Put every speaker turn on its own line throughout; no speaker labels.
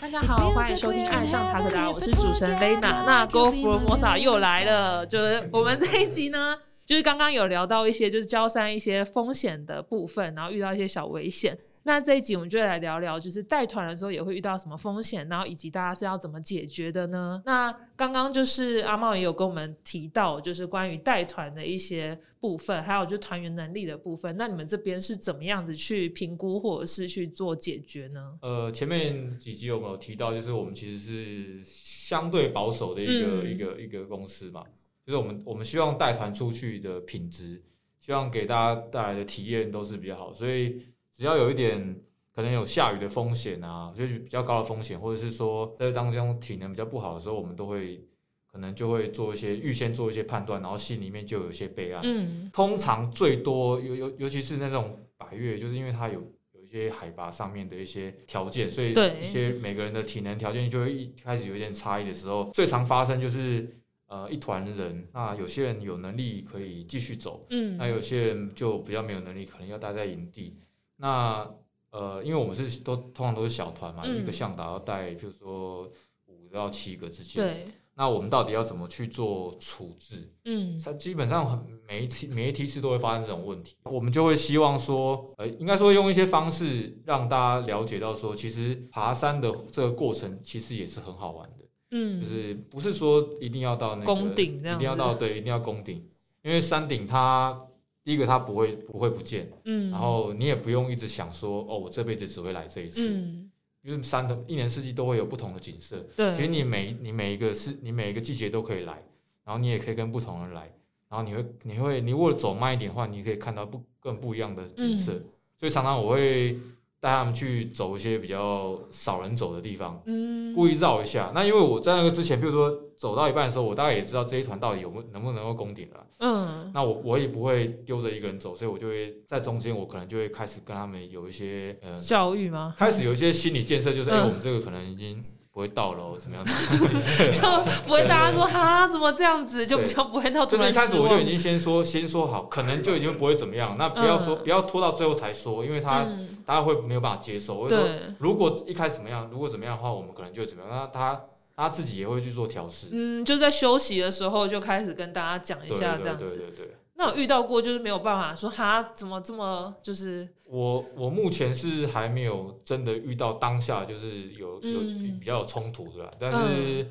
大家好，欢迎收听《爱上塔可达》，我是主持人 Lena。那 Go for Mosa 又来了，就是我们这一集呢，就是刚刚有聊到一些就是交山一些风险的部分，然后遇到一些小危险。那这一集我们就来聊聊，就是带团的时候也会遇到什么风险，然后以及大家是要怎么解决的呢？那刚刚就是阿茂也有跟我们提到，就是关于带团的一些部分，还有就是团员能力的部分。那你们这边是怎么样子去评估或者是去做解决呢？
呃，前面几集有没有提到，就是我们其实是相对保守的一个、
嗯
一个一个公司嘛，就是我们我们希望带团出去的品质，希望给大家带来的体验都是比较好，所以只要有一点可能有下雨的风险啊，就是比较高的风险，或者是说在当中体能比较不好的时候，我们都会可能就会做一些预先做一些判断，然后心里面就有一些备案。
嗯
通常最多尤尤尤其是那种百越，就是因为它有有一些海拔上面的一些条件，所以
对
一些每个人的体能条件就会一开始有一点差异的时候，最常发生就是呃一团人，那有些人有能力可以继续走，
嗯，
那有些人就比较没有能力，可能要待在营地。那呃，因为我们是都通常都是小团嘛，
嗯
一个向导要带，譬如说五到七个之间。。
对，
那我们到底要怎么去做处置？
嗯
它基本上很每一次每一梯次都会发生这种问题，我们就会希望说，呃，应该说用一些方式让大家了解到说，其实爬山的这个过程其实也是很好玩的，
嗯，
就是不是说一定要到那个
攻顶
一定要到对，一定要攻顶，因为山顶它第一个它不会不会不见，
嗯，
然后你也不用一直想说，哦，我这辈子只会来这一次，
嗯，
因为山的一年四季都会有不同的景色，
对，
其实你每你每一个是你每一个季节都可以来，然后你也可以跟不同人来，然后你会你会你如果走慢一点的话，你可以看到不更不一样的景色。
嗯。
所以常常我会带他们去走一些比较少人走的地方，
嗯，
故意绕一下。那因为我在那个之前，比如说走到一半的时候，我大概也知道这一团到底有没能不能够攻顶了。
嗯
那我我也不会丢着一个人走，所以我就会在中间，我可能就会开始跟他们有一些呃
教育吗？
开始有一些心理建设，就是哎、
嗯
我们这个可能已经不会到了哦，怎么样？
就不会大家说哈怎么这样子，就比较不会到突
就是一开始我就已经先说先说好，可能就已经不会怎么样。那不要说、
嗯
不要拖到最后才说，因为他、
嗯
大家会没有办法接受。我就说，如果一开始怎么样，如果怎么样的话，我们可能就会怎么样。那他他自己也会去做调试。
嗯，就在休息的时候就开始跟大家讲一下这样子。
对对对对。
那有遇到过就是没有办法说哈怎么这么就是
我我目前是还没有真的遇到当下就是有有
嗯
比较有冲突的啦，但是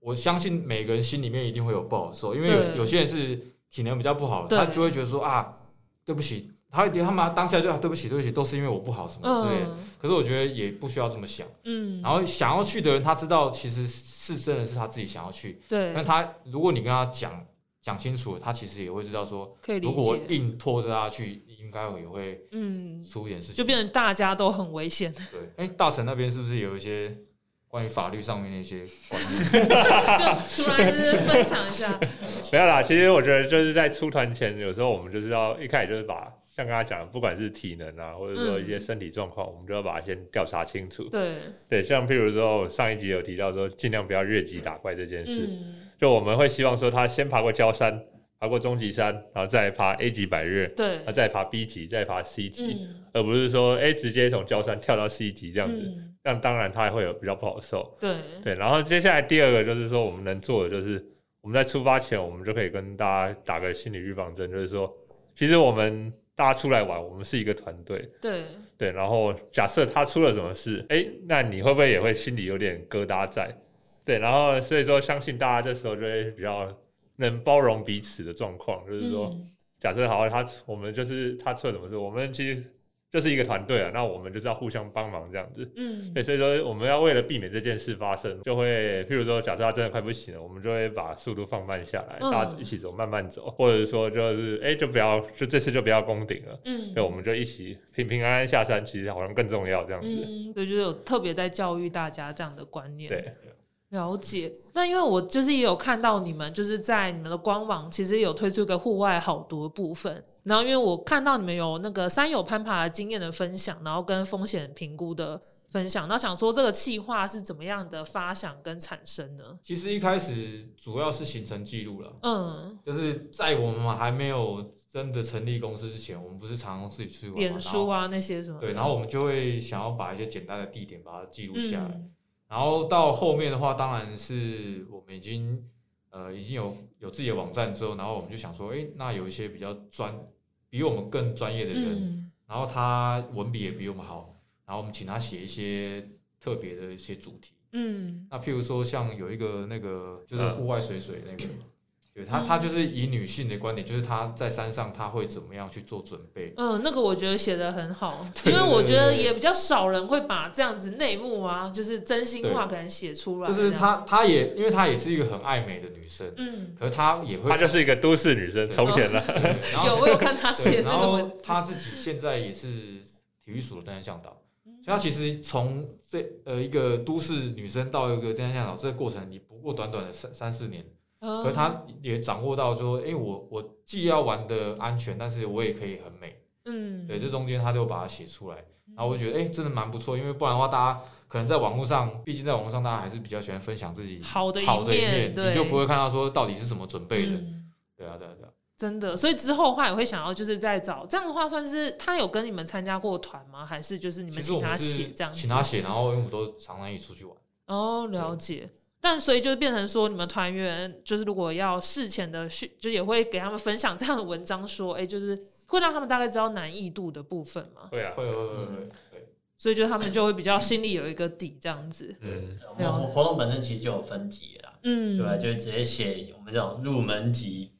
我相信每个人心里面一定会有不好受，因为有有些人是体能比较不好的，他就会觉得说啊，对不起，他他妈当下就啊对不起对不起，都是因为我不好什么之类可是我觉得也不需要这么想，
嗯，
然后想要去的人，他知道其实是真的是他自己想要去，
对。
但他如果你跟他讲讲清楚，他其实也会知道说，
可以理
如果，硬拖着他去，应该也会
嗯，
出一点事情，
就变成大家都很危险。
对，哎、大成那边是不是有一些关于法律上面的一些 观念？
就突然就是分享一下，
没有啦，其实我觉得就是在出团前，有时候我们就是要一开始就是把像刚才讲的，不管是体能啊，或者说一些身体状况，我们都要把它先调查清楚。
对，
对，像譬如说我上一集有提到说，尽量不要越级打怪这件事，
嗯，
就我们会希望说他先爬过焦山，爬过终极山，然后再爬 A 级百越，
对
那，再爬 B 级，再爬 C 级，
嗯，
而不是说哎直接从焦山跳到 C 级这样子，
嗯，
这样当然他还会有比较不好受。
对，
对，然后接下来第二个就是说，我们能做的就是我们在出发前，我们就可以跟大家打个心理预防针，就是说，其实我们大家出来玩，我们是一个团队，
对，
对。然后假设他出了什么事，哎，那你会不会也会心里有点疙瘩在？对，然后所以说，相信大家这时候就会比较能包容彼此的状况，就是说，
嗯
假设好，他我们就是他出了什么事，我们其实就是一个团队啊，那我们就是要互相帮忙这样子。
嗯，
对，所以说我们要为了避免这件事发生，就会譬如说，假设他真的快不行了，我们就会把速度放慢下来，
嗯
大家一起走，慢慢走，或者说就是哎、就不要，就这次就不要攻顶了，
嗯，
对，我们就一起平平安安下山，其实好像更重要这样子。
嗯，对，就是有特别在教育大家这样的观念。
对，
了解。那因为我就是也有看到你们就是在你们的官网其实有推出一个户外好读的部分，然后因为我看到你们有那个山友攀爬的经验的分享，然后跟风险评估的分享，那想说这个计划是怎么样的发想跟产生呢？
其实一开始主要是行程记录了，
嗯
就是在我们还没有真的成立公司之前，我们不是常常自己出去玩嘛，
脸书啊那些什么
对，然后我们就会想要把一些简单的地点把它记录下来。
嗯
然后到后面的话，当然是我们已经呃已经有有自己的网站之后，然后我们就想说，哎，那有一些比较专比我们更专业的人，
嗯。
然后他文笔也比我们好，然后我们请他写一些特别的一些主题。
嗯。
那譬如说像有一个那个就是
嗯
户外水水那个，对他
嗯
他就是以女性的观点，就是他在山上他会怎么样去做准备。
嗯，那个我觉得写的很好，因为我觉得也比较少人会把这样子内幕啊，就是真心话
对
可能写出来，
就是她她也因为她也是一个很爱美的女生，
嗯，
可是她也会
她就是一个都市女生，从前了。
对然后
有我有看他写
对，然后
的那个，
他自己现在也是体育署的登山向导，
嗯
所以他其实从这呃一个都市女生到一个登山向导这个过程，你不过短短的三三四年，
嗯
可是他也掌握到说，哎、我我既要玩的安全，但是我也可以很美，
嗯，
对，这中间他就把它写出来，然后我就觉得，哎、真的蛮不错，因为不然的话，大家可能在网络上，毕竟在网络上，大家还是比较喜欢分享自己
好的一
好的一
面
面，你就不会看到说到底是怎么准备的，
嗯
对啊，对啊，对啊。
真的，所以之后的话也会想要就是再找这样的话，算是他有跟你们参加过团吗？还是就是你们请他写这样子？
请他写，然后因为我们都常常一起出去玩。
哦，了解。但所以就变成说，你们团员就是如果要事前的训，就也会给他们分享这样的文章，说，哎、就是会让他们大概知道难易度的部分嘛。
会啊，
会会会会会，
所以就他们就会比较心里有一个底，这样子。
嗯，
我们活活动本身其实就有分级啦，
嗯，
对吧？就是直接写我们这种入门级、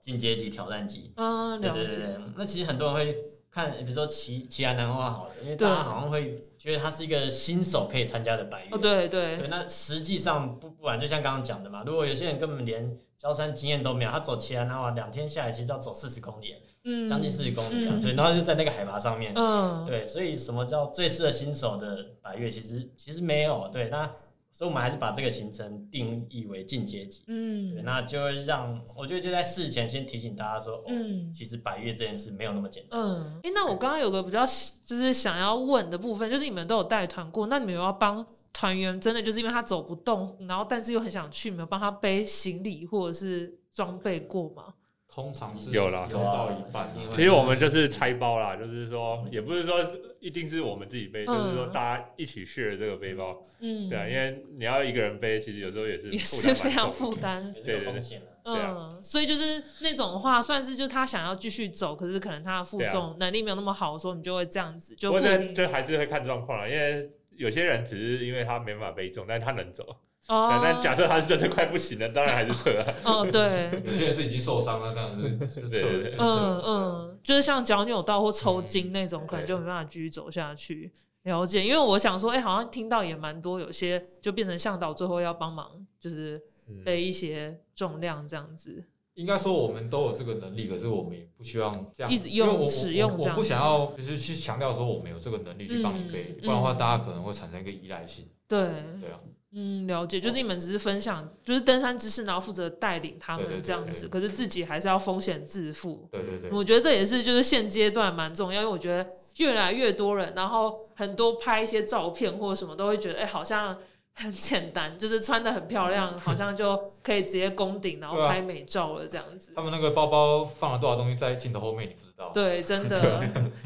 进阶级、挑战级。
嗯，了解。
对对对对，那其实很多人会看，比如说奇奇亚南花好了，因为
对
大家好像会觉得它是一个新手可以参加的百越。
哦，对对
对，那实际上不不然，就像刚刚讲的嘛，如果有些人根本连高山经验都没有，他走奇兰那两天下来，其实要走四十公里，
嗯，
将近四十公里所以然后就在那个海拔上面。
嗯，
对，所以什么叫最适合新手的百越？其实其实没有。对，那所以我们还是把这个行程定义为进阶级。对，
嗯
那就会让我觉得就在事前先提醒大家说，哦，
嗯
其实百越这件事没有那么简单。
嗯。哎、那我刚刚有个比较就是想要问的部分，就是你们都有带团过，那你们有要帮团员真的就是因为他走不动，然后但是又很想去，你们有帮他背行李或者是装备过吗？
通常是
有啦。
有到一半
其实我们就是拆包啦，就是说，也不是说一定是我们自己背，
嗯。
就是说大家一起 share 这个背包，
嗯，
对啊，因为你要一个人背，其实有时候也是
也是非常负担。
也是有风险的。
对啊。
嗯，所以就是那种的话，算是就是他想要继续走，可是可能他的负重能力没有那么好的时候，你就会这样子，就
不过这
不一定
这还是会看状况啦，因为有些人只是因为他没办法背重，但是他能走。
哦
对，但假设他是真的快不行了，当然还是撤啊。
哦，对，
有些人是已经受伤了，当然是是撤
嗯嗯，就是像脚扭到或抽筋那种，
嗯
可能就没办法继续走下去。了解，因为我想说，哎、好像听到也蛮多，有些就变成向导最后要帮忙，就是
嗯
背一些重量这样子。
应该说我们都有这个能力，可是我们也不希望这样
一直用使用
我我不想要就是去强调说我们有这个能力去帮你背，
嗯
不然的话
嗯
大家可能会产生一个依赖性。
对，
对啊，
嗯，了解，就是你们只是分享，就是登山知识，然后负责带领他们这样子，
对
可是自己还是要风险自负。
对对对，
我觉得这也是就是现阶段蛮重要，因为我觉得越来越多人，然后很多拍一些照片或者什么都会觉得，哎、好像 很简单，就是穿的很漂亮，好像就可以直接攻顶，然后拍美照了这样子。
他们那个包包放了多少东西在镜头后面，你不知道。
对，真的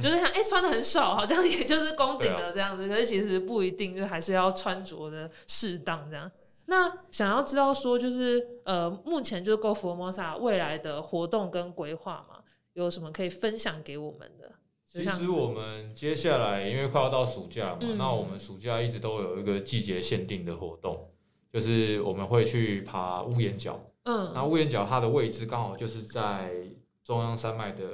就是想，哎、穿的很少，好像也就是攻顶了这样子。可是其实不一定，就还是要穿着的适当这样。那想要知道说，就是呃，目前就是 Go Formosa 未来的活动跟规划嘛，有什么可以分享给我们
其实我们接下来因为快要到暑假了嘛，
嗯
那我们暑假一直都有一个季节限定的活动，就是我们会去爬屋檐角。那
嗯
屋檐角它的位置刚好就是在中央山脉的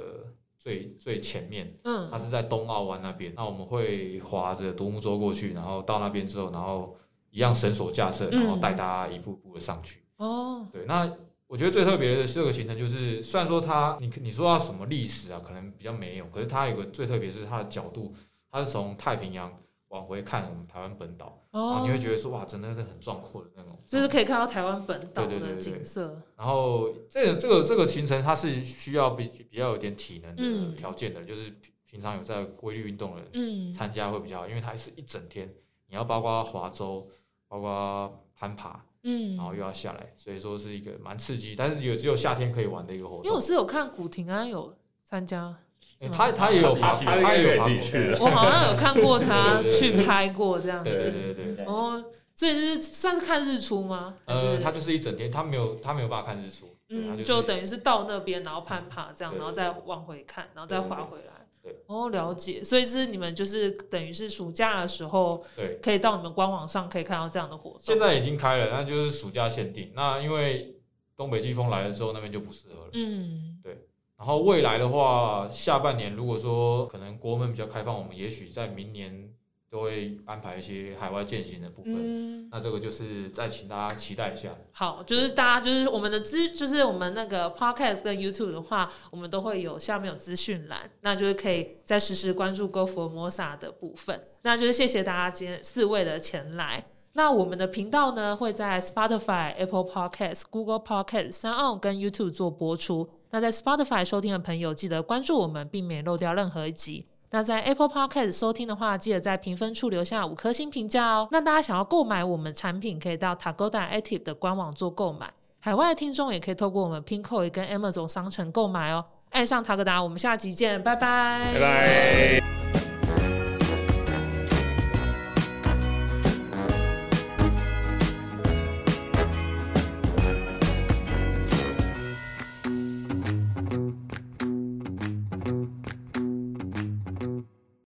最最前面，它
嗯
是在东澳湾那边。那我们会划着独木舟过去，然后到那边之后，然后一样绳索架设，然后带大家一步步的上去。
哦
对，那我觉得最特别的这个行程就是，虽然说它你你说它什么历史啊，可能比较没有，可是它有个最特别是它的角度，它是从太平洋往回看我们台湾本岛，然后
哦
你会觉得说哇，真的是很壮阔的那种。
就是可以看到台湾本岛的
对对对对
景色。
然后这个这个这个行程它是需要比比较有点体能
嗯
的条件的，就是平平常有在规律运动的人
嗯
参加会比较好，因为它是一整天，你要包括划舟，包括攀爬，
嗯
然后又要下来，所以说是一个蛮刺激，但是也只有夏天可以玩的一个活动。
因为我是有看古廷安有参加。
欸他他也有爬，
他
他也有爬
自己去。
我好像有看过他 去拍过这样
对对
子。
对对，
对
哦，所以是算是看日出吗？
呃，他就是一整天，他没有他没有办法看日出，对他
嗯，
是
就等于是到那边，然后攀爬这样，然后再往回看，然后再滑回来。
对，
哦，了解。所以是你们就是等于是暑假的时候，
对。
可以到你们官网上可以看到这样的活动。
现在已经开了，那就是暑假限定。那因为东北季风来了之后，那边就不适合了。
嗯，对
然后未来的话，下半年如果说可能国门比较开放，我们也许在明年都会安排一些海外践行的部分。
嗯，
那这个就是再请大家期待一下。
好，就是大家就是我们的资，就是我们那个 podcast 跟 YouTube 的话，我们都会有下面有资讯栏，那就是可以再实时关注 Go for Mosa 的部分。那就是谢谢大家今天四位的前来。那我们的频道呢会在 Spotify、Apple Podcast、Google Podcast、三 on 跟 YouTube 做播出。那在 Spotify 收听的朋友，记得关注我们，避免漏掉任何一集。那在 Apple Podcast 收听的话，记得在评分处留下五颗星评价哦。那大家想要购买我们产品，可以到 Tagoda Active 的官网做购买。海外的听众也可以透过我们 Pinko 跟 Amazon 商城购买哦。爱上塔格达，我们下集见，拜拜，
拜拜。